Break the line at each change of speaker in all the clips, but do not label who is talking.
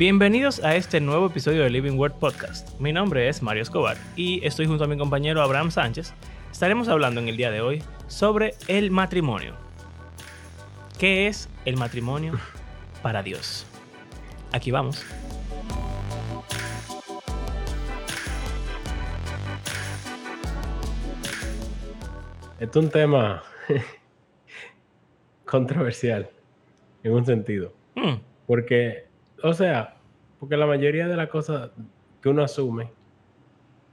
Bienvenidos a este nuevo episodio de Living Word Podcast. Mi nombre es Mario Escobar y estoy junto a mi compañero Abraham Sánchez. Estaremos hablando en el día de hoy sobre el matrimonio. ¿Qué es el matrimonio para Dios? Aquí vamos.
Este es un tema controversial en un sentido.
Hmm,
Porque, o sea, porque la mayoría de las cosas que uno asume,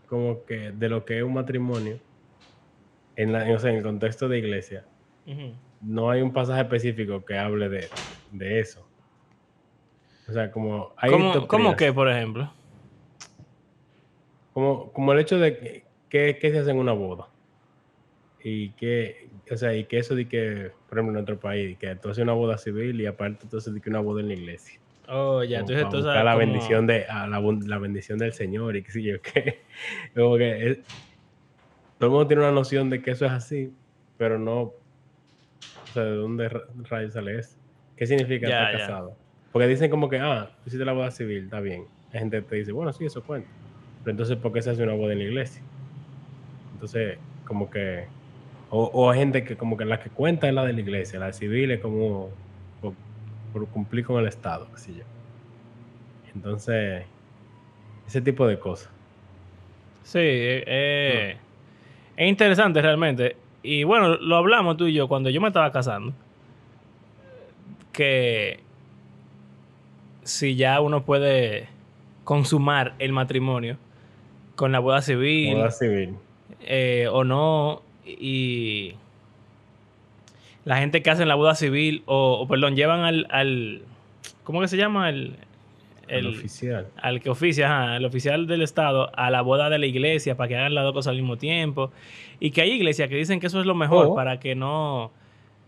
como que de lo que es un matrimonio, en, la, o sea, en el contexto de iglesia, no hay un pasaje específico que hable de, de eso. O sea, como hay
¿Cómo, cómo que, por ejemplo?
Como, como el hecho de que, que, que se hace en una boda. Y que, o sea, y que eso de que, por ejemplo, en nuestro país, que tú haces una boda civil y aparte entonces de que una boda en la iglesia.
Oh, ya, entonces tú sabes
la
cómo-
bendición de a la, la bendición del Señor y qué sé yo qué. Como que es- todo el mundo tiene una noción de que eso es así, pero no, o sea, ¿de dónde ra- rayos sale eso? ¿Qué significa
Ya,
estar
ya.
casado? Porque dicen como que, ah, tú hiciste la boda civil, está bien. La gente te dice, bueno, sí, eso cuenta. Pero entonces, ¿por qué se hace una boda en la iglesia? Entonces, como que, o, o hay gente que como que la que cuenta es la de la iglesia, la civil es como por, cumplir con el Estado, qué sé yo. Entonces, ese tipo de cosas.
Sí, eh, eh, es interesante realmente. Y bueno, lo hablamos tú y yo cuando yo me estaba casando. Que si ya uno puede consumar el matrimonio con la boda civil
Boda civil.
eh, o no. Y la gente que hace la boda civil o, o, perdón, llevan al, al... ¿Cómo que se llama? El,
El, oficial.
al que oficia, ajá, al oficial del Estado, a la boda de la iglesia para que hagan las dos cosas al mismo tiempo. Y que hay iglesias que dicen que eso es lo mejor
O-
para que no.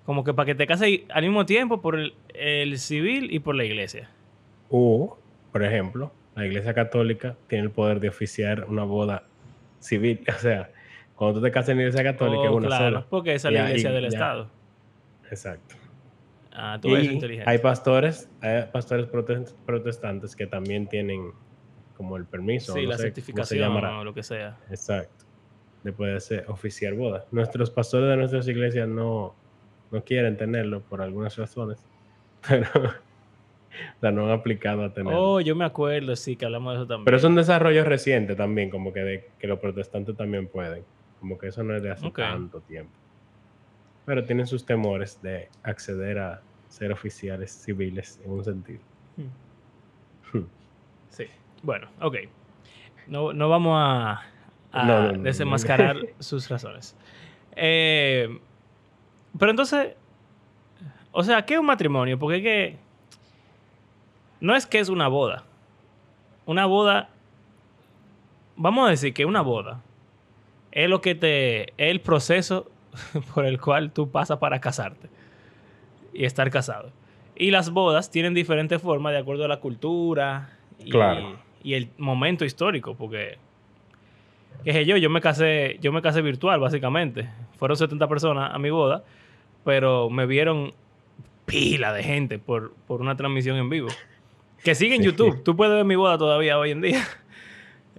Como que para que te cases al mismo tiempo por el, el civil y por la iglesia.
O, por ejemplo, la iglesia católica tiene el poder de oficiar una boda civil. O sea, cuando tú te casas en la iglesia católica es
Oh,
una
claro,
sola.
porque esa es la iglesia
y-
del
ya.
Estado.
Exacto.
Ah, tú eres
Y
inteligente.
hay pastores, hay pastores protes- protestantes que también tienen como el permiso,
sí,
no
la
sé
certificación o lo que sea.
Exacto. De poder ser oficiar bodas. Nuestros pastores de nuestras iglesias no, no quieren tenerlo por algunas razones, pero o sea, no han aplicado a tenerlo.
Oh, yo me acuerdo, sí, que hablamos de eso también.
pero es un desarrollo reciente también, como que, de, que los protestantes también pueden. Como que eso no es de hace tanto tiempo. Pero tienen sus temores de acceder a ser oficiales civiles en un sentido.
Hmm. Sí. Bueno, ok. No, no vamos a, a
No,
desenmascarar sus razones. Eh, pero entonces, o sea, ¿qué es un matrimonio? Porque es que no es que es una boda. Una boda, vamos a decir que una boda es lo que te, es el proceso por el cual tú pasas para casarte y estar casado. Y las bodas tienen diferentes formas de acuerdo a la cultura y,
Claro.
y el momento histórico, porque qué sé yo, yo me casé, yo me casé virtual básicamente. Fueron 70 personas a mi boda, pero me vieron pila de gente por, por una transmisión en vivo. Que sigue en
Sí.
YouTube. Tú puedes ver mi boda todavía hoy en día.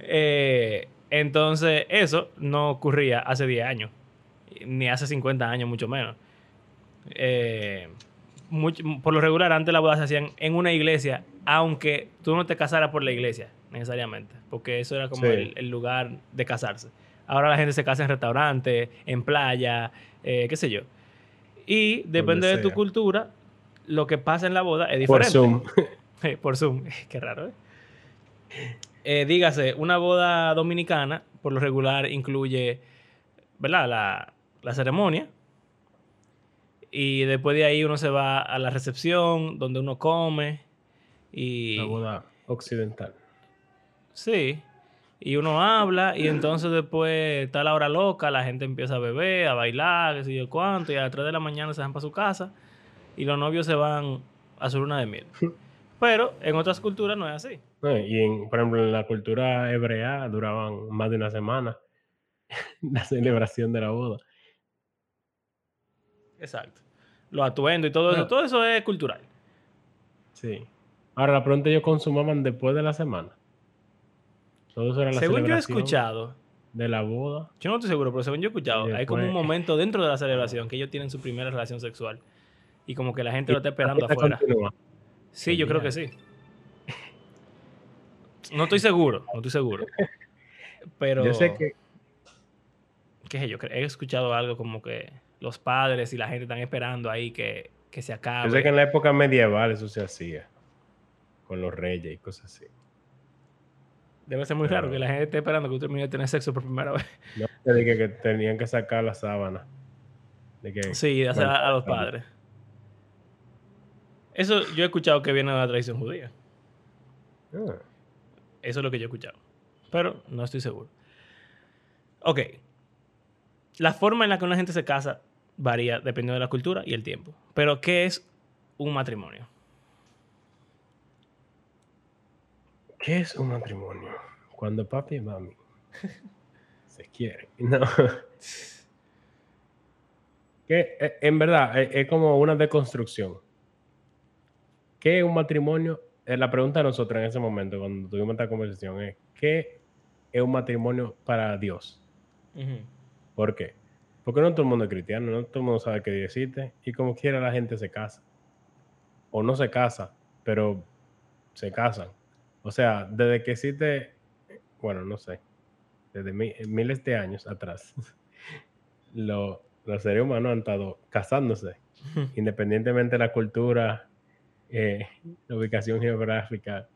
Eh, entonces, eso no ocurría hace 10 años. Ni hace 50 años, mucho menos. Eh, por lo regular, antes las bodas se hacían en una iglesia, aunque tú no te casaras por la iglesia, necesariamente. Porque eso era como
Sí.
el, el lugar de casarse. Ahora la gente se casa en restaurantes, en playa, eh, qué sé yo. Y depende de tu cultura, lo que pasa en la boda es
Por
diferente.
Zoom.
Eh, Por Zoom. Qué raro, ¿eh? Eh, dígase, una boda dominicana, por lo regular, incluye, ¿verdad? La, la ceremonia. Y después de ahí uno se va a la recepción, donde uno come. Y.
La boda occidental.
Sí. Y uno habla, y entonces después está la hora loca, la gente empieza a beber, a bailar, qué sé yo cuánto, y a las 3 de la mañana se van para su casa, y los novios se van a su luna de miel. Pero en otras culturas no es así.
No, Y en, por ejemplo, en la cultura hebrea duraban más de una semana la celebración de la boda.
Exacto. Los atuendos y todo eso, todo eso es cultural.
Sí. Ahora la pregunta ellos consumaban después de la semana. Todo eso era la
Según yo he escuchado,
de la boda.
yo no estoy seguro, pero según yo he escuchado, hay como un momento dentro de la celebración que ellos tienen su primera relación sexual. Y como que la gente lo está esperando afuera.
continúa.
Sí, yo creo que sí. No estoy seguro, no estoy seguro. Pero,
Yo sé que
qué sé yo, he escuchado algo como que los padres y la gente están esperando ahí que, que se acabe.
Yo sé que en la época medieval eso se hacía. Con los reyes y cosas así.
Debe ser muy raro que la gente esté esperando que tú termines de tener sexo por primera vez.
No te dije que tenían que sacar la sábana. De que,
Sí, de hacer
bueno,
a, los padres. Eso yo he escuchado que viene de la tradición judía.
Ah,
Eso es lo que yo he escuchado. Pero no estoy seguro. Ok. La forma en la que una gente se casa varía dependiendo de la cultura y el tiempo. Pero, ¿qué es un matrimonio?
¿Qué es un matrimonio? Cuando papi y mami se quieren. No. Que eh, en verdad es, es como una deconstrucción. ¿Qué es un matrimonio? Eh, La pregunta de nosotros en ese momento, cuando tuvimos esta conversación, es: ¿qué es un matrimonio para Dios? ¿Por qué? Porque no todo el mundo es cristiano, no todo el mundo sabe qué Dios existe y como quiera la gente se casa. O no se casa, pero se casan. O sea, desde que existe, bueno, no sé, desde mi- miles de años atrás, lo- los seres humanos han estado casándose, independientemente de la cultura, eh, la ubicación geográfica,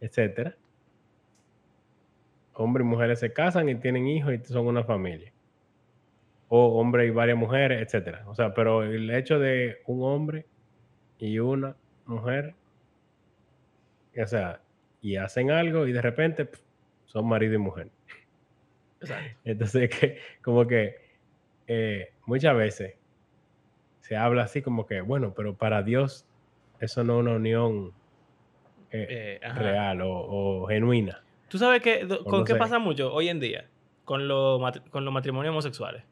etcétera. Hombres y mujeres se casan y tienen hijos y son una familia. O hombres y varias mujeres, etcétera. O sea, pero el hecho de un hombre y una mujer, o sea, y hacen algo y de repente pf, son marido y mujer.
Exacto.
Entonces, que, como que eh, muchas veces se habla así como que, bueno, pero para Dios eso no es una unión eh,
Eh,
real o, o genuina.
¿Tú sabes
O
con
no
qué
sé.
pasa mucho hoy en día? Con, mat- con los matrimonios homosexuales.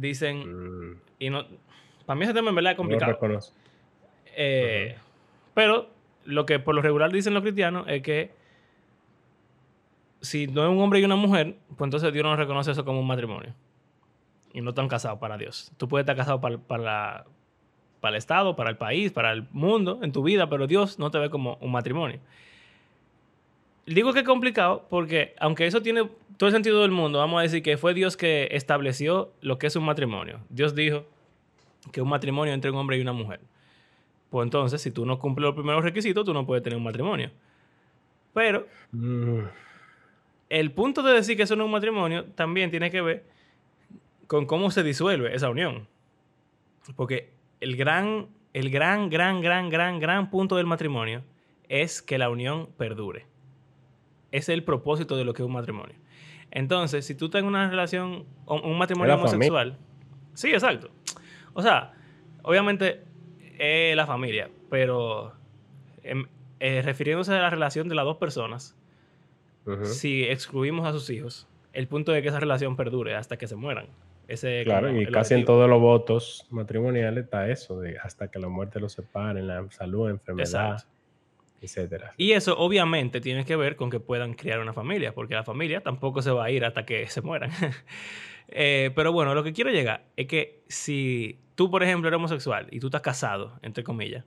Dicen,
Mm,
y no, para mí ese tema en verdad es
no
complicado. Eh, Pero lo que por lo regular dicen los cristianos es que si no es un hombre y una mujer, pues entonces Dios no reconoce eso como un matrimonio. Y no están casados para Dios. Tú puedes estar casado para, para, para el Estado, para el país, para el mundo, en tu vida, pero Dios no te ve como un matrimonio. Digo que es complicado porque, aunque eso tiene todo el sentido del mundo, vamos a decir que fue Dios que estableció lo que es un matrimonio. Dios dijo que un matrimonio entre un hombre y una mujer. Pues entonces, si tú no cumples los primeros requisitos, tú no puedes tener un matrimonio. Pero
Mm,
el punto de decir que eso no es un matrimonio también tiene que ver con cómo se disuelve esa unión. Porque el gran, el gran, gran, gran, gran, gran punto del matrimonio es que la unión perdure. Ese es el propósito de lo que es un matrimonio. Entonces, si tú estás en una relación, un matrimonio homosexual. Sí, exacto. O sea, obviamente es la familia, pero em, eh, refiriéndose a la relación de las dos personas, si excluimos a sus hijos, el punto es que esa relación perdure hasta que se mueran. Ese es
Claro, y casi en todos los votos matrimoniales está eso, de hasta que la muerte los separe, la salud, enfermedad,
Exacto.
Etcétera.
Y eso obviamente tiene que ver con que puedan criar una familia, porque la familia tampoco se va a ir hasta que se mueran. Eh, pero bueno, lo que quiero llegar es que si tú, por ejemplo, eres homosexual y tú estás casado, entre comillas,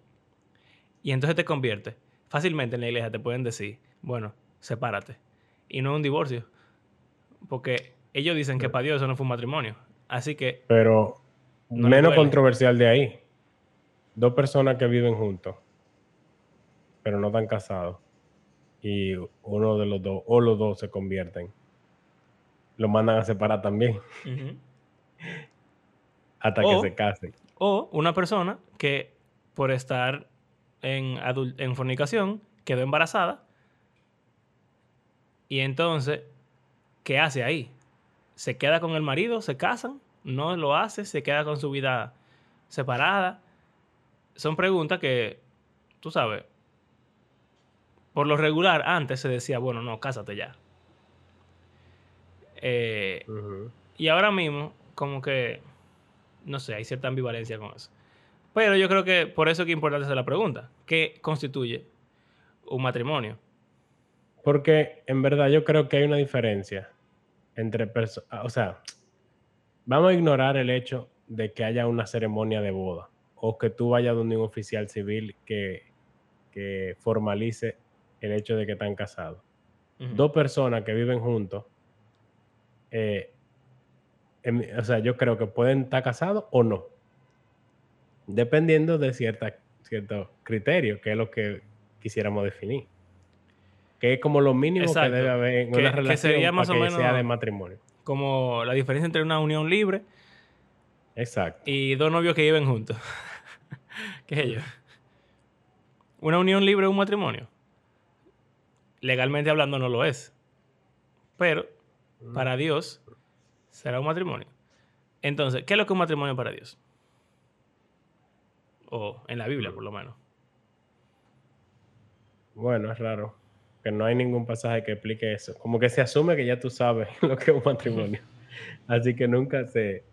y entonces te conviertes, fácilmente en la iglesia te pueden decir, bueno, sepárate. Y no un divorcio. Porque ellos dicen que para Dios eso no fue un matrimonio. Así que,
Pero
No
menos controversial de ahí. Dos personas que viven juntos, pero no están casados, y uno de los dos, o los dos se convierten, lo mandan a separar también, hasta
O-
que se casen.
O una persona que por estar en, en fornicación quedó embarazada y entonces, ¿qué hace ahí? ¿Se queda con el marido? ¿Se casan? ¿No lo hace? ¿Se queda con su vida separada? Son preguntas que, tú sabes, por lo regular antes se decía, bueno, no, cásate ya. Eh, y ahora mismo, como que, no sé, hay cierta ambivalencia con eso. Pero yo creo que por eso es que es importante hacer la pregunta. ¿Qué constituye un matrimonio?
Porque en verdad yo creo que hay una diferencia entre personas, o sea, vamos a ignorar el hecho de que haya una ceremonia de boda o que tú vayas donde un oficial civil que, que formalice el hecho de que están casados. Dos personas que viven juntos, eh, en- o sea, yo creo que pueden estar casados o no, dependiendo de cierta, cierto criterio, que es lo que quisiéramos definir. Que es como lo mínimo
Exacto.
que debe haber en
Que-
una
que
relación
sería más
para
o
que sea
menos-
de matrimonio.
Como la diferencia entre una unión libre
Exacto.
y dos novios que viven juntos. ¿Qué es ello? Una unión libre es un matrimonio. Legalmente hablando no lo es. Pero para Dios será un matrimonio. Entonces, ¿qué es lo que es un matrimonio para Dios? O en la Biblia, por lo menos.
Bueno, es raro. Que no hay ningún pasaje que explique eso. Como que se asume que ya tú sabes lo que es un matrimonio. Así que nunca se,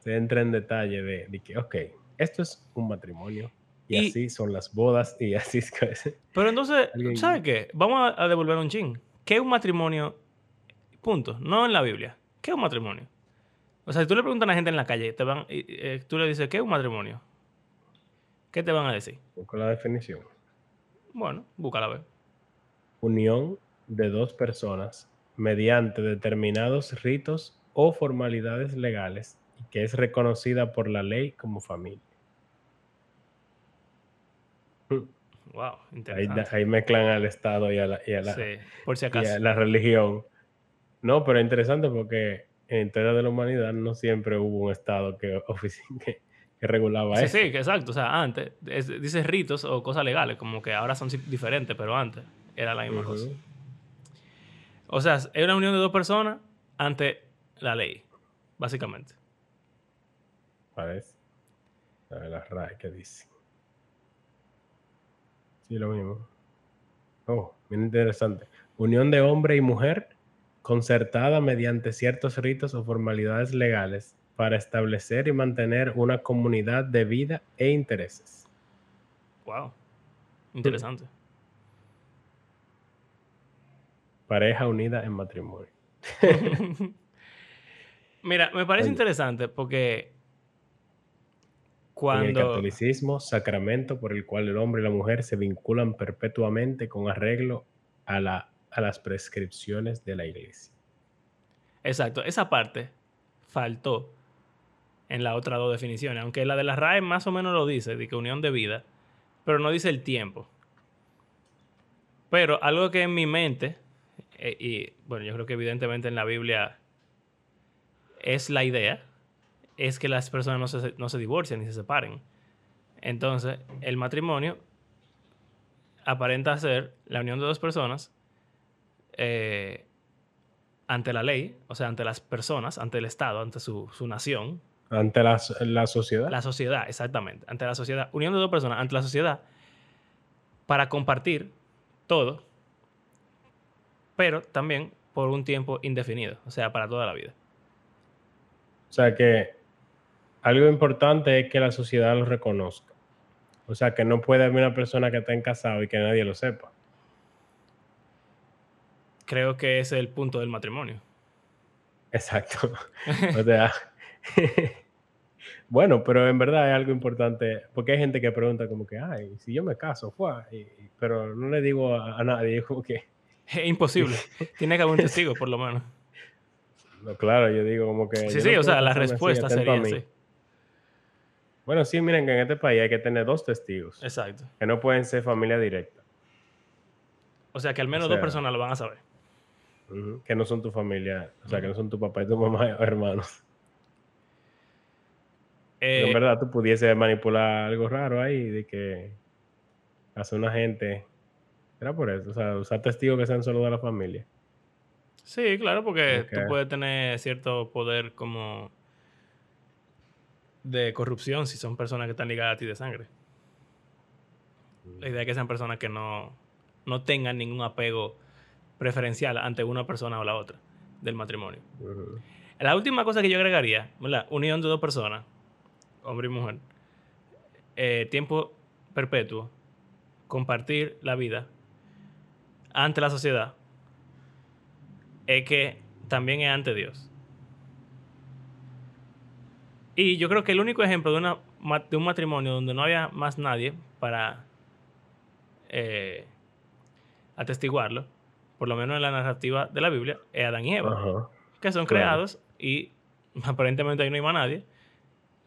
se entra en detalle de, de que, ok, esto es un matrimonio. Y,
Y-
así son las bodas y así es que...
Pero entonces,
Alguien-
¿sabes qué? Vamos a, a devolver un chin. ¿Qué es un matrimonio? Punto. No en la Biblia. ¿Qué es un matrimonio? O sea, si tú le preguntas a la gente en la calle, te van, y- eh, tú le dices, ¿qué es un matrimonio? ¿Qué te van a decir?
Con la definición.
Bueno, búscala a ver.
Unión de dos personas mediante determinados ritos o formalidades legales y que es reconocida por la ley como familia.
Wow, interesante.
ahí mezclan al Estado y a la, y a la,
Sí, por si
y
acaso.
a la religión. No, pero es interesante porque en historia de la humanidad no siempre hubo un Estado que, que, que regulaba
Sí,
eso.
sí, que exacto. O sea, antes, es- dice ritos o cosas legales, como que ahora son diferentes, pero antes era la misma cosa. O sea, es una unión de dos personas ante la ley, básicamente.
Parece. A ver la RAE que dice. Sí, lo mismo. Oh, bien interesante. Unión de hombre y mujer concertada mediante ciertos ritos o formalidades legales para establecer y mantener una comunidad de vida e intereses.
Wow. Interesante.
Pareja unida en matrimonio.
Mira, me parece
Oye.
interesante porque
En el catolicismo, sacramento por el cual el hombre y la mujer se vinculan perpetuamente con arreglo a, la, a las prescripciones de la iglesia.
Exacto, esa parte faltó en las otras dos definiciones, aunque la de la RAE más o menos lo dice, de que unión de vida, pero no dice el tiempo. Pero algo que en mi mente, eh, y bueno, yo creo que evidentemente en la Biblia es la idea, es que las personas no se, no se divorcian ni se separen. Entonces, el matrimonio aparenta ser la unión de dos personas eh, ante la ley, o sea, ante las personas, ante el Estado, ante su, su nación,
Ante la, la sociedad.
la sociedad, exactamente, ante la sociedad, unión de dos personas ante la sociedad para compartir todo, pero también por un tiempo indefinido, o sea, para toda la vida.
O sea que algo importante es que la sociedad lo reconozca. O sea que no puede haber una persona que esté en casado y que nadie lo sepa.
Creo que ese es el punto del matrimonio.
Exacto. O sea, bueno, pero en verdad es algo importante, porque hay gente que pregunta como que, ay, si yo me caso, fue, y- pero no le digo a, a nadie, es como que,
Es imposible. Tiene que haber un testigo, por lo menos.
no, claro, yo digo como que...
Sí, sí,
no
o sea, la respuesta sería así.
Bueno, sí, miren que en este país hay que tener dos testigos,
Exacto.
que no pueden ser familia directa,
O sea, que al menos
O sea,
dos personas lo van a saber.
que no son tu familia, o sea, que no son tu papá y tu mamá o hermanos.
Eh,
en verdad tú pudiese manipular algo raro ahí de que hace una gente. Era por eso, o sea, usar testigos que sean solo de la familia.
Sí, claro, porque tú puedes tener cierto poder como de corrupción si son personas que están ligadas a ti de sangre. La idea es que sean personas que no, no tengan ningún apego preferencial ante una persona o la otra del matrimonio. La última cosa que yo agregaría, ¿verdad? Unión de dos personas, hombre y mujer, eh, tiempo perpetuo, compartir la vida ante la sociedad, es que también es ante Dios. Y yo creo que el único ejemplo de, una, de un matrimonio donde no había más nadie para eh, atestiguarlo, por lo menos en la narrativa de la Biblia, es Adán y Eva, que son creados y aparentemente ahí no hay más nadie.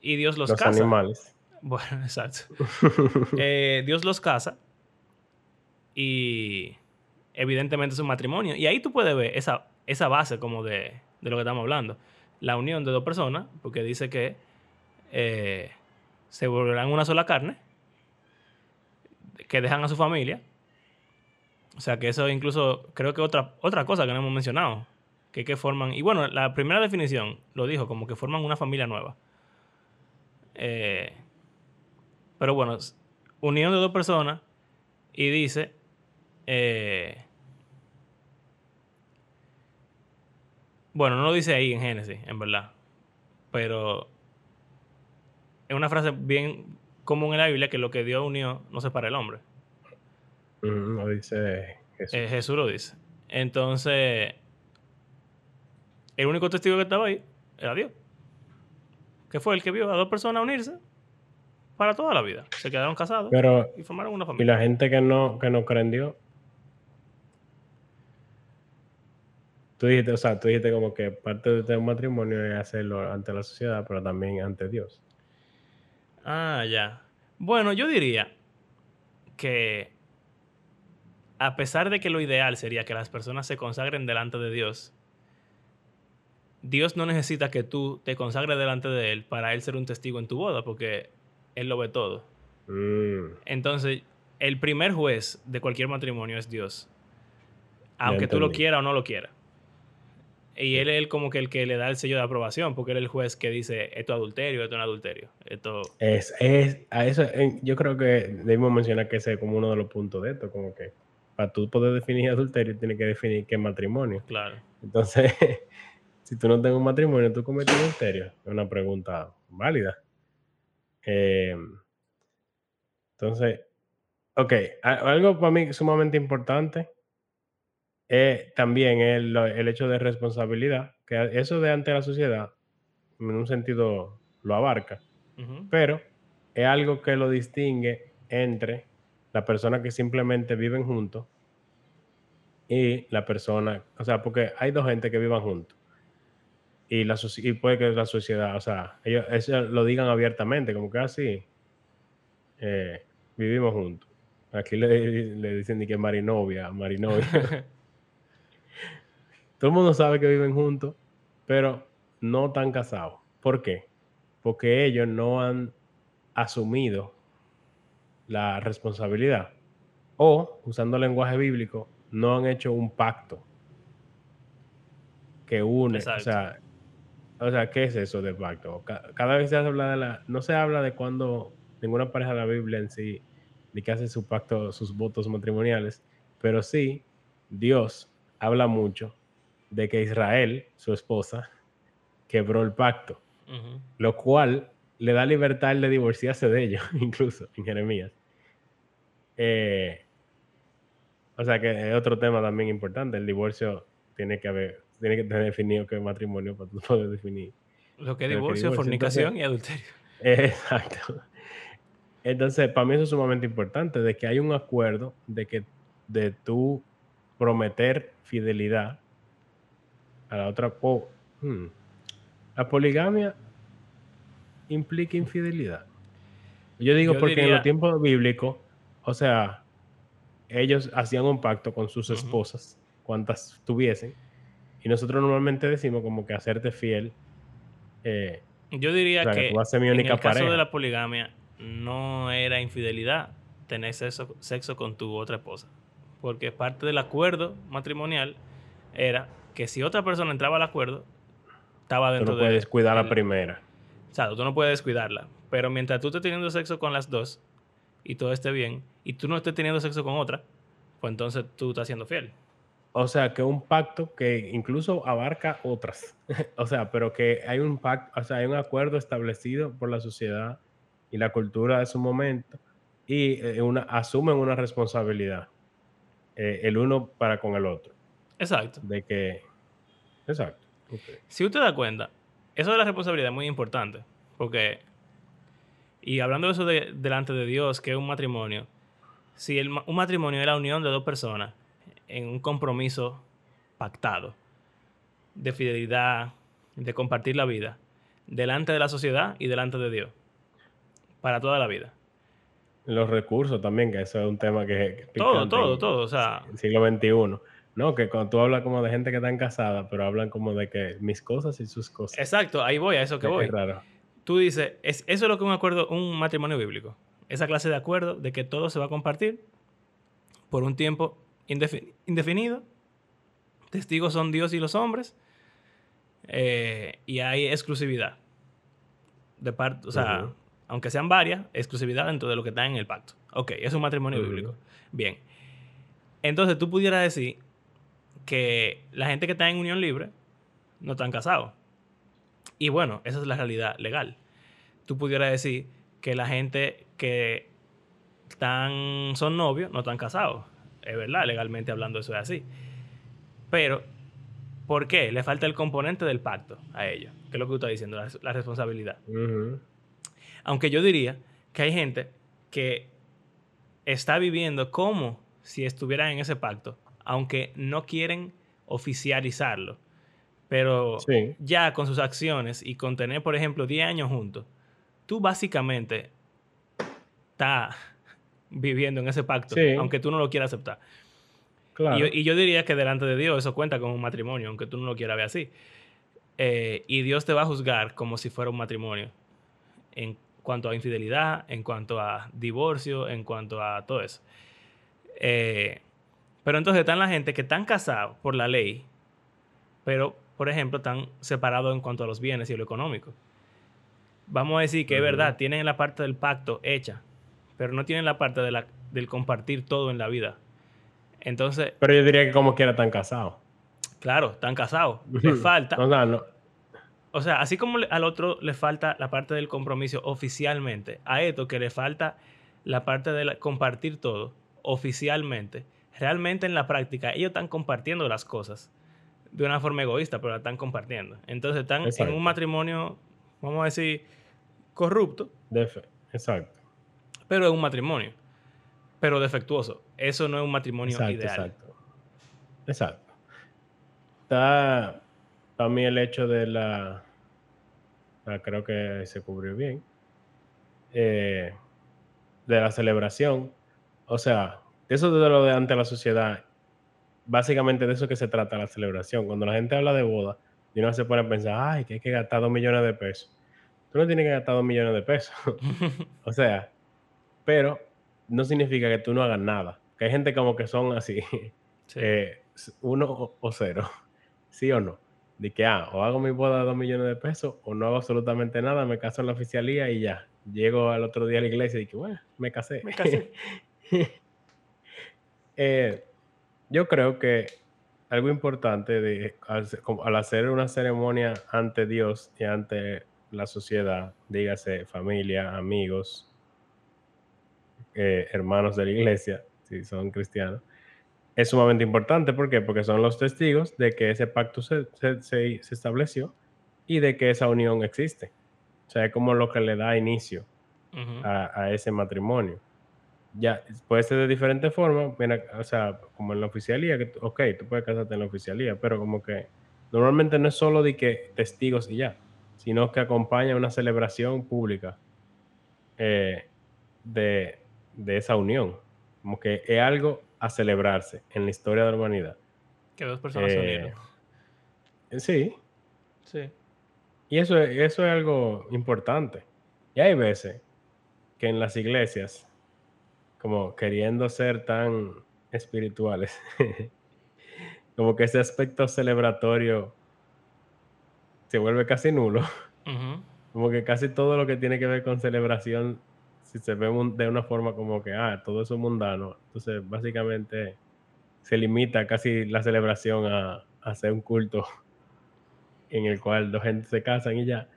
Y Dios los,
los
casa.
animales.
Bueno, exacto. Eh, Dios los casa y evidentemente es un matrimonio. Y ahí tú puedes ver esa, esa base como de, de lo que estamos hablando. La unión de dos personas, porque dice que eh, se volverán una sola carne, que dejan a su familia. O sea que eso incluso creo que otra, otra cosa que no hemos mencionado, que, que forman, y bueno, la primera definición lo dijo, como que forman una familia nueva. Eh, pero bueno, unión de dos personas y dice, eh, bueno, no lo dice ahí en Génesis, en verdad, pero es una frase bien común en la Biblia que lo que Dios unió no separa el hombre.
lo dice
Jesús. Eh, Jesús lo dice. Entonces, el único testigo que estaba ahí era Dios. Que fue el que vio a dos personas unirse para toda la vida. Se quedaron casados y formaron una familia.
Y la gente que no, que no cree en Dios. Tú dijiste, o sea, tú dijiste como que parte de un matrimonio es hacerlo ante la sociedad, pero también ante Dios.
Ah, ya. Bueno, yo diría que a pesar de que lo ideal sería que las personas se consagren delante de Dios, Dios no necesita que tú te consagres delante de Él para Él ser un testigo en tu boda, porque él lo ve todo. Mm. Entonces, el primer juez de cualquier matrimonio es Dios. Aunque tú lo quieras o no lo quieras. Y él es como que el que le da el sello de aprobación, porque él es el juez que dice esto es adulterio, esto no es adulterio. Esto...
Es, es, a eso, yo creo que debemos mencionar que ese es como uno de los puntos de esto, como que para tú poder definir adulterio, tienes que definir qué es matrimonio.
Claro.
Entonces, si tú no tienes un matrimonio, tú cometes adulterio. Es una pregunta válida. Em, entonces, ok, algo para mí sumamente importante es también el, el, hecho de responsabilidad, que eso de ante la sociedad, en un sentido lo abarca, pero es algo que lo distingue entre la persona que simplemente viven juntos y la persona, o sea, porque hay dos gente que vivan juntos y, la, y puede que la sociedad, o sea, ellos eso lo digan abiertamente, como que así ah, eh, vivimos juntos. Aquí le, le dicen ni que marinovia, marinovia. Todo el mundo sabe que viven juntos, pero no están casados. ¿Por qué? Porque ellos no han asumido la responsabilidad o, usando el lenguaje bíblico, no han hecho un pacto que une. O sea, o sea, ¿qué es eso de pacto? Cada vez se habla de la... No se habla de cuando ninguna pareja de la Biblia en sí, ni que hace su pacto, sus votos matrimoniales, pero sí, Dios habla mucho de que Israel, su esposa, quebró el pacto, lo cual le da libertad de divorciarse de ellos, incluso en Jeremías. Eh, o sea que es otro tema también importante, el divorcio tiene que haber tiene que tener definido qué matrimonio para tú poder definir.
Lo que es divorcio, fornicación y adulterio.
Exacto. Entonces, para mí eso es sumamente importante, de que hay un acuerdo de que de tú prometer fidelidad a la otra. Hmm, la poligamia implica infidelidad. Yo digo porque en los tiempos bíblicos, o sea, ellos hacían un pacto con sus esposas, cuantas tuviesen, y nosotros normalmente decimos como que hacerte fiel. Eh,
Yo diría que, en el caso de la poligamia no era infidelidad tener sexo, sexo con tu otra esposa. Porque parte del acuerdo matrimonial era que si otra persona entraba al acuerdo, estaba dentro
tú no puedes cuidar la primera.
O sea, tú no puedes descuidarla. Pero mientras tú estés teniendo sexo con las dos y todo esté bien, y tú no estés teniendo sexo con otra, pues entonces tú estás siendo fiel.
O sea, que un pacto que incluso abarca otras. o sea, pero que hay un pacto, o sea, hay un acuerdo establecido por la sociedad y la cultura de su momento y eh, una, asumen una responsabilidad eh, el uno para con el otro.
Exacto.
De que... Exacto.
Si usted da cuenta, eso de la responsabilidad es muy importante, porque, y hablando de eso de, delante de Dios, que es un matrimonio, si el, un matrimonio es la unión de dos personas en un compromiso pactado, de fidelidad, de compartir la vida, delante de la sociedad y delante de Dios, para toda la vida.
Los recursos también, que eso es un tema que...
todo, todo, todo, o sea...
Siglo XXI. No, que cuando tú hablas como de gente que están casada, pero hablan como de que mis cosas y sus cosas.
Exacto, ahí voy, a eso que voy.
Es raro.
Tú dices, es, eso es lo que un acuerdo, un matrimonio bíblico. Esa clase de acuerdo de que todo se va a compartir por un tiempo indefinido. Testigos son Dios y los hombres. Eh, y hay exclusividad. De parte, o sea, aunque sean varias, exclusividad dentro de lo que está en el pacto. Ok, es un matrimonio bíblico. Bien. Entonces tú pudieras decir que la gente que está en unión libre no están casados. Y bueno, esa es la realidad legal. Tú pudieras decir que la gente que están, son novios no están casados. Es verdad, legalmente hablando eso es así. Pero, ¿por qué? Le falta el componente del pacto a ellos. Que es lo que tú estás diciendo, la, responsabilidad. Aunque yo diría que hay gente que está viviendo como si estuvieran en ese pacto, aunque no quieren oficializarlo. Pero ya con sus acciones y con tener, por ejemplo, 10 años juntos, tú básicamente estás viviendo en ese pacto, aunque tú no lo quieras aceptar. Y, yo diría que delante de Dios eso cuenta como un matrimonio, aunque tú no lo quieras ver así. Eh, y Dios te va a juzgar como si fuera un matrimonio en cuanto a infidelidad, en cuanto a divorcio, en cuanto a todo eso. Eh, pero entonces están la gente que están casados por la ley, pero, por ejemplo, están separados en cuanto a los bienes y lo económico. Vamos a decir que es verdad, tienen la parte del pacto hecha, pero no tienen la parte de la, del compartir todo en la vida. Entonces...
Pero yo diría que como quiera están casados.
Claro, están casados. Les falta... O sea, así como al otro le falta la parte del compromiso oficialmente, a esto que le falta la parte de compartir todo oficialmente, realmente en la práctica ellos están compartiendo las cosas de una forma egoísta, pero la están compartiendo. Entonces están en un matrimonio, vamos a decir, corrupto.
Exacto.
Pero es un matrimonio. Pero defectuoso. Eso no es un matrimonio ideal.
Exacto. Exacto. Está también el hecho de la. Ah, creo que se cubrió bien. Eh, de la celebración. O sea, eso de lo de ante la sociedad, básicamente de eso que se trata la celebración. Cuando la gente habla de boda, y uno se pone a pensar, ay, que hay que gastar dos millones de pesos. Tú no tienes que gastar dos millones de pesos. o sea, pero no significa que tú no hagas nada. Que hay gente como que son así, eh, uno o, cero, sí o no. De que, ah, o hago mi boda de dos millones de pesos, o no hago absolutamente nada, me caso en la oficialía y ya. Llego al otro día a la iglesia y digo, bueno, me casé.
Me casé.
Eh, yo creo que algo importante de, al, hacer una ceremonia ante Dios y ante la sociedad, dígase familia, amigos, eh, hermanos de la iglesia, si son cristianos, es sumamente importante. ¿Por qué? Porque son los testigos de que ese pacto se, se, estableció y de que esa unión existe. O sea, es como lo que le da inicio a, ese matrimonio ya puede ser de diferentes formas, o sea, como en la oficialía, que, ok, tú puedes casarte en la oficialía, pero como que normalmente no es solo de que testigos y ya, sino que acompaña una celebración pública eh, de, esa unión, como que es algo a celebrarse en la historia de la humanidad.
Que dos personas se unieron.
Eh, sí.
Sí.
Y eso, eso es algo importante. Y hay veces que en las iglesias como queriendo ser tan espirituales. como que ese aspecto celebratorio se vuelve casi nulo. Como que casi todo lo que tiene que ver con celebración, si se ve de una forma como que, ah, todo eso es mundano, entonces básicamente se limita casi la celebración a, hacer un culto en el cual dos gente se casan y ya.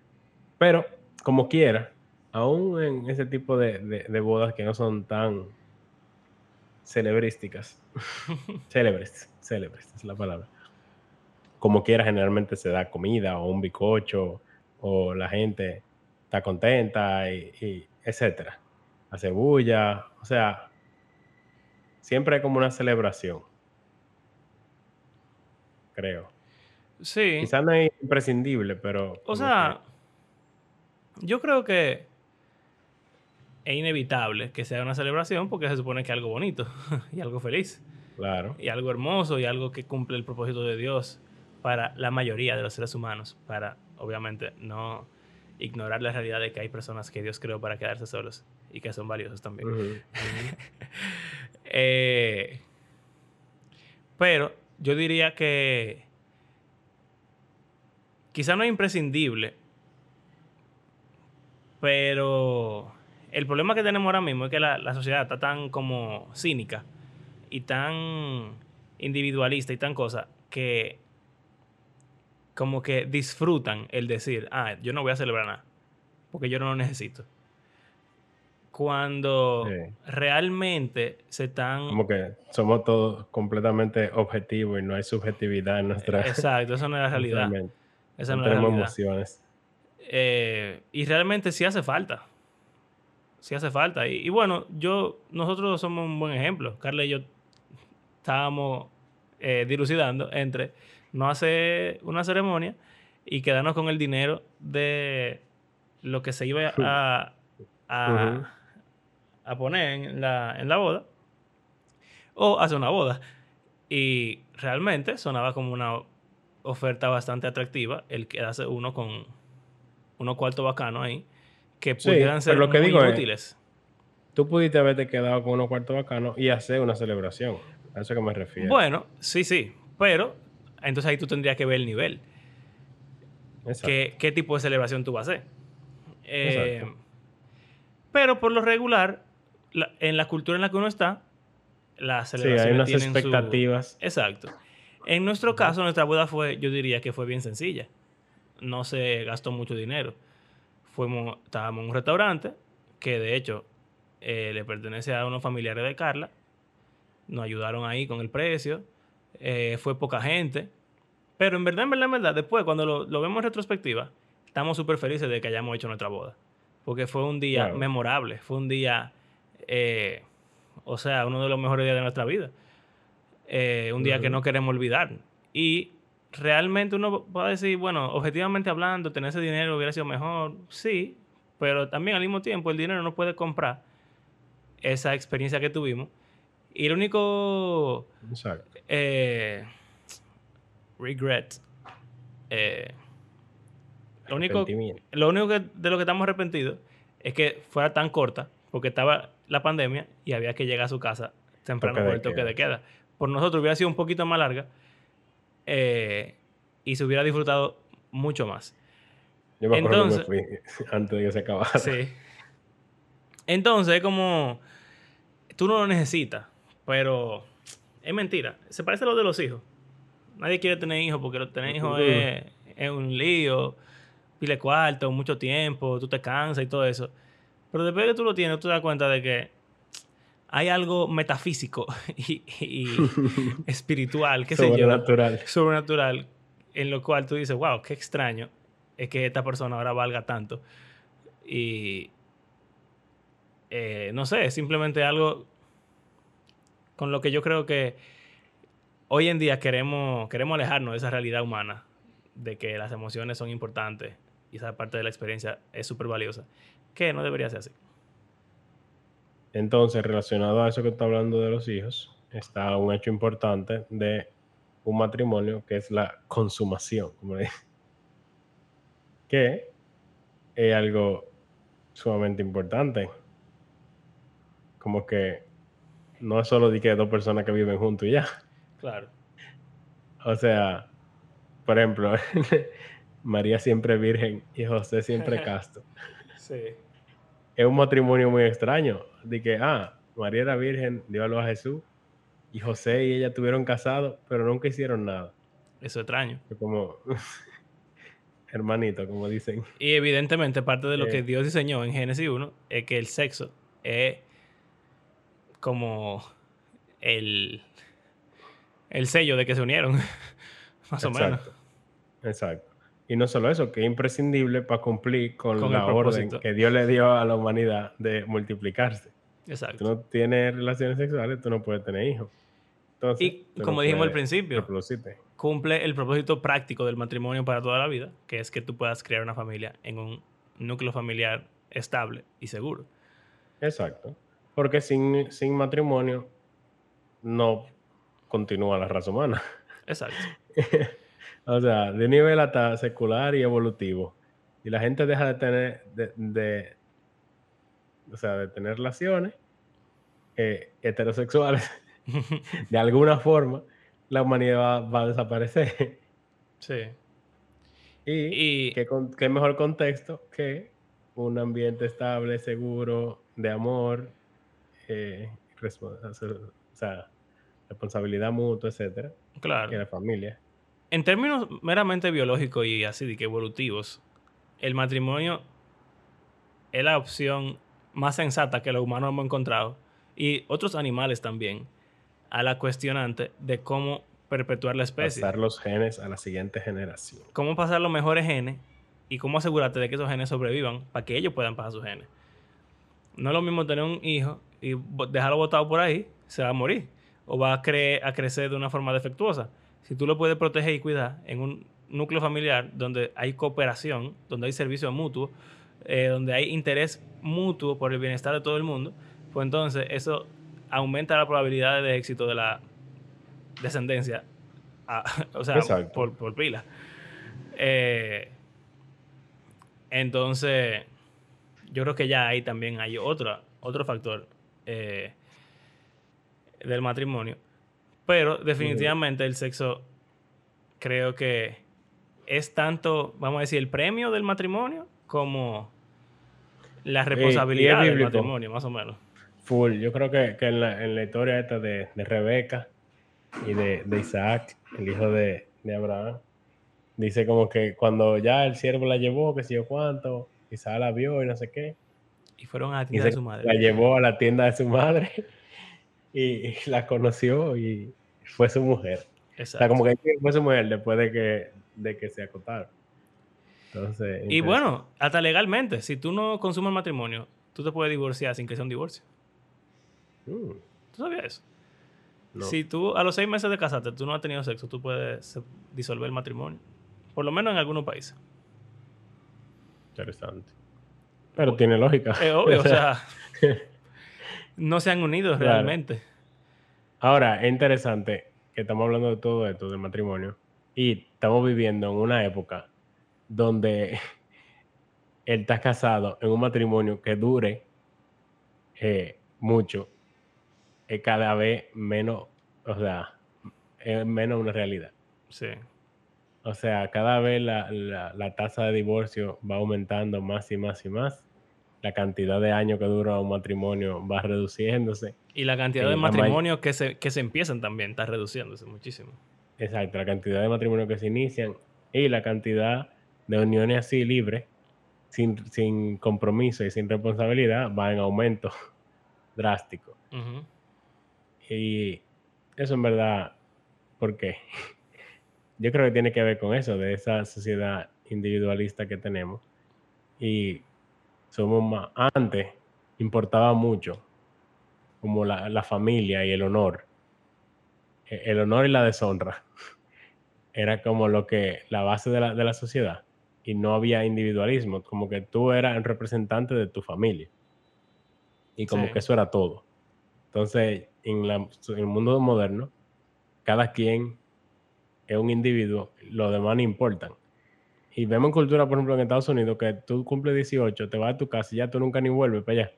Pero, como quiera, aún en ese tipo de, de- de bodas que no son tan celebrísticas, célebres, célebres es la palabra. Como quiera, generalmente se da comida o un bicocho o la gente está contenta y, y etcétera. Hace bulla, o sea, siempre hay como una celebración, creo.
Sí.
Quizás no es imprescindible, pero...
O sea, yo creo que es inevitable que sea una celebración porque se supone que es algo bonito y algo feliz
claro.
y algo hermoso y algo que cumple el propósito de Dios para la mayoría de los seres humanos, para obviamente no ignorar la realidad de que hay personas que Dios creó para quedarse solos y que son valiosos también. Eh, pero yo diría que quizá no es imprescindible, pero el problema que tenemos ahora mismo es que la, la sociedad está tan como cínica y tan individualista y tan cosa que como que disfrutan el decir, ah, yo no voy a celebrar nada, porque yo no lo necesito. Cuando
Sí.
realmente se están...
Como que somos todos completamente objetivos y no hay subjetividad en nuestra,
Exacto, eso no es la realidad. Esa
No
no es la
tenemos
realidad.
emociones.
Eh, y realmente sí hace falta. Sí hace falta. Y, y bueno, yo, nosotros somos un buen ejemplo. Carla y yo estábamos eh, dilucidando entre no hacer una ceremonia y quedarnos con el dinero de lo que se iba a, a poner en la, en la boda o hacer una boda. Y realmente sonaba como una oferta bastante atractiva el quedarse uno con unos cuartos bacanos ahí que
Sí,
pudieran
pero
ser
lo que
muy
digo es-
útiles.
Tú pudiste haberte quedado con unos cuartos bacanos y hacer una celebración. A eso que me refiero.
Bueno, sí, sí, pero entonces ahí tú tendrías que ver el nivel. ¿Qué, qué tipo de celebración tú vas a hacer? Eh, pero por lo regular, la- en la cultura en la que uno está, las
Sí,
celebraciones
hay unas
tienen su-
expectativas.
Exacto. En nuestro caso, nuestra boda fue, yo diría que fue bien sencilla. No se gastó mucho dinero. Fuimos, estábamos en un restaurante que de hecho eh, le pertenece a unos familiares de Carla. Nos ayudaron ahí con el precio. Eh, fue poca gente. Pero en verdad, en verdad, en verdad, después cuando lo, lo vemos en retrospectiva, estamos súper felices de que hayamos hecho nuestra boda. Porque fue un día
Claro.
memorable. Fue un día, eh, o sea, uno de los mejores días de nuestra vida un día que no queremos olvidar. Y realmente uno a decir, bueno, objetivamente hablando, tener ese dinero hubiera sido mejor, sí, pero también al mismo tiempo el dinero no puede comprar esa experiencia que tuvimos. Y el único eh, regret, eh, lo único,
Arrepentimiento.
lo único que, de lo que estamos arrepentidos es que fuera tan corta, porque estaba la pandemia y había que llegar a su casa temprano por el toque de queda. Por nosotros hubiera sido un poquito más larga eh, y se hubiera disfrutado mucho más.
Yo me acuerdo
Entonces-
que me fui antes de que se acabara.
Sí. Entonces, es como. Tú no lo necesitas, pero es mentira. Se parece a lo de los hijos. Nadie quiere tener hijos porque tener hijos es, es un lío, pile cuarto, mucho tiempo, tú te cansas y todo eso. Pero después que tú lo tienes, tú te das cuenta de que hay algo metafísico y, y espiritual, qué sé yo,
Sobrenatural.
sobrenatural, en lo cual tú dices, wow, qué extraño es que esta persona ahora valga tanto. Y eh, no sé, es simplemente algo con lo que yo creo que hoy en día queremos, queremos alejarnos de esa realidad humana, de que las emociones son importantes y esa parte de la experiencia es súper valiosa, que no debería ser así.
Entonces, relacionado a eso que está hablando de los hijos, está un hecho importante de un matrimonio que es la consumación, como le dicen. Que es algo sumamente importante. Como que no es solo de que dos personas que viven juntos y ya.
Claro.
O sea, por ejemplo, María siempre virgen y José siempre casto.
Sí.
es un matrimonio muy extraño. De que, ah, María era virgen, dio a luz a Jesús, y José y ella estuvieron casados, pero nunca hicieron nada.
Eso es extraño.
Como. hermanito, como dicen.
Y evidentemente parte de lo
Eh.
que Dios diseñó en Génesis 1 es que el sexo es como el, el sello de que se unieron, más o menos.
Exacto. Y no solo eso, que es imprescindible para cumplir con,
Con
la orden que Dios le dio a la humanidad de multiplicarse. Tú
Exacto.
no tienes relaciones sexuales, tú no puedes tener hijos. Entonces,
Y
tú no
como dijimos al principio,
reproducirte.
cumple el propósito práctico del matrimonio para toda la vida, que es que tú puedas crear una familia en un núcleo familiar estable y seguro.
Exacto. Porque sin, sin matrimonio no continúa la raza humana.
Exacto.
o sea, de nivel hasta secular y evolutivo. Y la gente deja de tener, de, de- o sea, de tener relaciones eh, heterosexuales, de alguna forma, la humanidad va, va a desaparecer.
sí.
y
Y
¿Qué, mejor contexto que un ambiente estable, seguro, de amor, eh, o sea, responsabilidad mutua, etcétera, que
claro,
la familia.
En términos meramente biológicos y así de que evolutivos, el matrimonio es la opción más sensata que los humanos hemos encontrado y otros animales también a la cuestionante de cómo perpetuar la especie.
Pasar los genes a la siguiente generación.
cómo pasar los mejores genes y cómo asegurarte de que esos genes sobrevivan para que ellos puedan pasar sus genes. No es lo mismo tener un hijo y dejarlo botado por ahí, se va a morir o va a, cre- a crecer de una forma defectuosa. Si tú lo puedes proteger y cuidar en un núcleo familiar donde hay cooperación, donde hay servicio mutuo, eh, donde hay interés mutuo por el bienestar de todo el mundo, pues entonces eso aumenta la probabilidad de éxito de la descendencia, a- o sea,
Exacto.
por, por pila. Eh, entonces, yo creo que ya ahí también hay otro, otro factor eh, del matrimonio. Pero definitivamente el sexo creo que es tanto, vamos a decir, el premio del matrimonio como la responsabilidad del matrimonio, más o menos.
Full. Yo creo que, que en, la, en la historia esta de, de Rebeca y de, de Isaac, el hijo de, de Abraham, dice como que cuando ya el siervo la llevó, que sé yo cuánto, Isaac la vio y no sé qué,
Y fueron a la tienda de su madre.
la llevó a la tienda de su madre y, y la conoció y fue su mujer. O sea,
Exacto.
como que fue su mujer después de que, de que se acotaron. Entonces,
Y bueno, hasta legalmente, si tú no consumes el matrimonio, tú te puedes divorciar sin que sea un divorcio.
Mm,
¿Tú sabías eso?
no.
Si tú a los seis meses de casarte, tú no has tenido sexo, tú puedes disolver el matrimonio. Por lo menos en algunos países.
Interesante. Pero tiene lógica.
Es obvio, o sea, no se han unido
Claro.
realmente.
Ahora, es interesante que estamos hablando de todo esto, del matrimonio, y estamos viviendo en una época donde él está casado en un matrimonio que dure eh, mucho, es cada vez menos, o sea, es menos una realidad.
Sí.
O sea, cada vez la, la- la tasa de divorcio va aumentando más y más y más. La cantidad de años que dura un matrimonio va reduciéndose.
Y la cantidad
Sí,
de matrimonios que se, que se empiezan también está reduciéndose muchísimo.
Exacto, la cantidad de matrimonios que se inician y la cantidad de uniones así libres, sin, sin compromiso y sin responsabilidad, va en aumento drástico. Y eso en verdad, ¿por qué? Yo creo que tiene que ver con eso, de esa sociedad individualista que tenemos. Y somos más, antes importaba mucho como la, la familia y el honor. E- El honor y la deshonra. Era como lo que, la base de la, de la sociedad. Y no había individualismo, como que tú eras el representante de tu familia. Y como
Sí.
que eso era todo. Entonces, en, la- en el mundo moderno, cada quien es un individuo, los demás no importan. Y vemos en cultura, por ejemplo, en Estados Unidos, que tú cumples 18, te vas a tu casa y ya tú nunca ni vuelves para allá.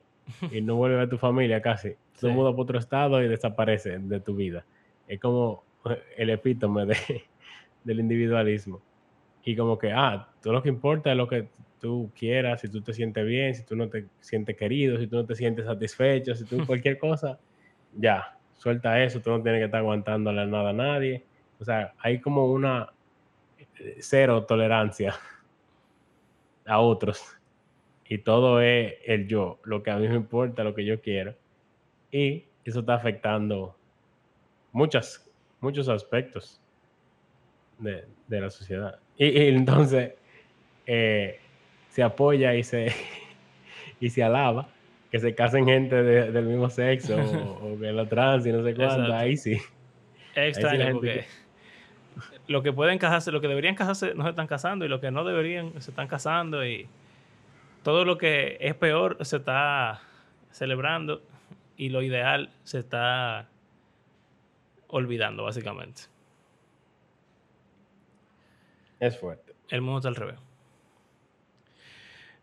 Y no vuelves a tu familia casi. Tú
Sí.
mudas para otro estado y desapareces de tu vida. Es como el epítome de, del individualismo. Y como que, ah, todo lo que importa es lo que tú quieras, si tú te sientes bien, si tú no te sientes querido, si tú no te sientes satisfecho, si tú cualquier cosa, ya, suelta eso, tú no tienes que estar aguantándole nada a nadie. O sea, hay como una cero tolerancia a otros y todo es el yo, lo que a mí me importa, lo que yo quiero. Y eso está afectando muchas, muchos aspectos de, la sociedad. Y, entonces eh, se apoya y se, y se alaba que se casen gente del mismo sexo o, que lo trans y no sé cuánto, ahí sí.
Extraño porque lo que pueden casarse, lo que deberían casarse no se están casando y lo que no deberían se están casando y todo lo que es peor se está celebrando y lo ideal se está olvidando básicamente.
Es fuerte.
El mundo está al revés.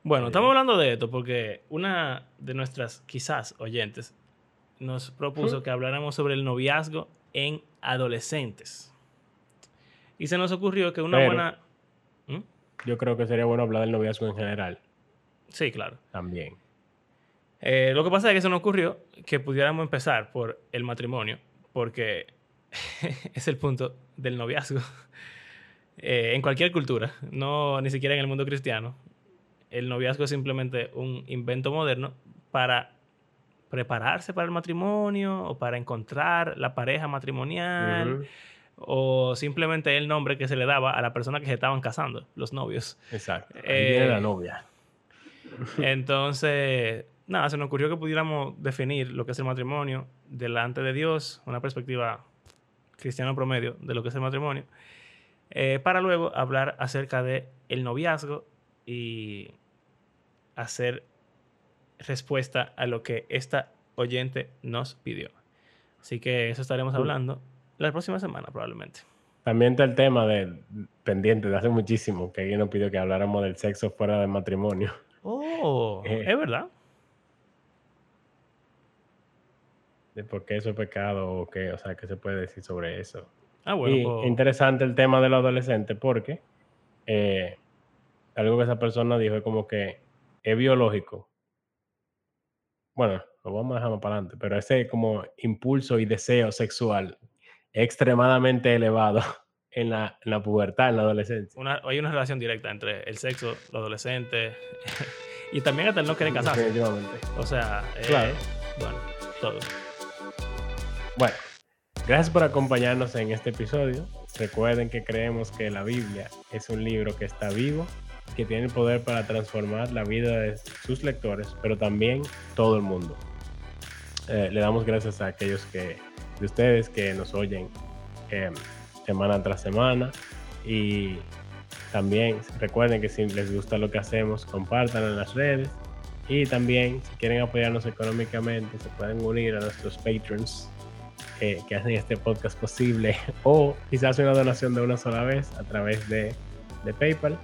Bueno, estamos hablando de esto porque una de nuestras quizás oyentes nos propuso que habláramos sobre el noviazgo en adolescentes. Y se nos ocurrió que una buena...
¿Mm? Yo creo que sería bueno hablar del noviazgo en general.
Sí, claro.
También.
Eh, lo que pasa es que se nos ocurrió que pudiéramos empezar por el matrimonio, porque es el punto del noviazgo. Eh, en cualquier cultura, no ni siquiera en el mundo cristiano, el noviazgo es simplemente un invento moderno para prepararse para el matrimonio o para encontrar la pareja matrimonial. O simplemente el nombre que se le daba a la persona que se estaban casando, los novios.
Exacto. Ahí viene la eh, novia.
Entonces, nada, se nos ocurrió que pudiéramos definir lo que es el matrimonio delante de Dios, una perspectiva cristiana promedio de lo que es el matrimonio, eh, para luego hablar acerca de el noviazgo y hacer respuesta a lo que esta oyente nos pidió. Así que eso estaremos hablando la próxima semana probablemente.
También está el tema de pendiente de hace muchísimo que alguien nos pidió que habláramos del sexo fuera del matrimonio.
Oh, eh. es verdad.
De por qué eso es pecado o qué, o sea, qué se puede decir sobre eso.
Ah, bueno. Y pues
interesante el tema de los adolescentes porque eh, algo que esa persona dijo es como que es biológico. Bueno, lo vamos a dejar más para adelante, pero ese como impulso y deseo sexual extremadamente elevado en la, en la pubertad, en la adolescencia.
hay una relación directa entre el sexo, los adolescentes y también hasta el no querer casarse. O sea, eh, bueno, todo.
Bueno, gracias por acompañarnos en este episodio. Recuerden que creemos que la Biblia es un libro que está vivo que tiene el poder para transformar la vida de sus lectores, pero también todo el mundo. Eh, le damos gracias a aquellos que, de ustedes que nos oyen em, semana tras semana. Y también recuerden que si les gusta lo que hacemos, compartan en las redes. Y también si quieren apoyarnos económicamente se pueden unir a nuestros patrons eh, que hacen este podcast posible. O quizás una donación de una sola vez a través de, de PayPal.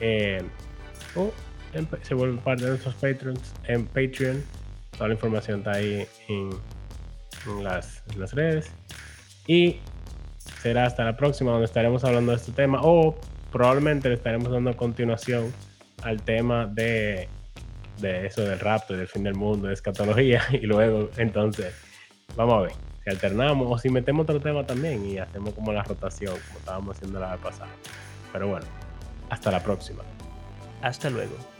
Eh, o se vuelve parte de nuestros patrons en Patreon. Toda la información está ahí en, las, las, redes. Y será hasta la próxima donde estaremos hablando de este tema o probablemente le estaremos dando continuación al tema de, de eso del rapto y del fin del mundo, de escatología. Y luego, entonces, vamos a ver si alternamos o si metemos otro tema también y hacemos como la rotación, como estábamos haciendo la vez pasada. Pero bueno, hasta la próxima.
Hasta luego.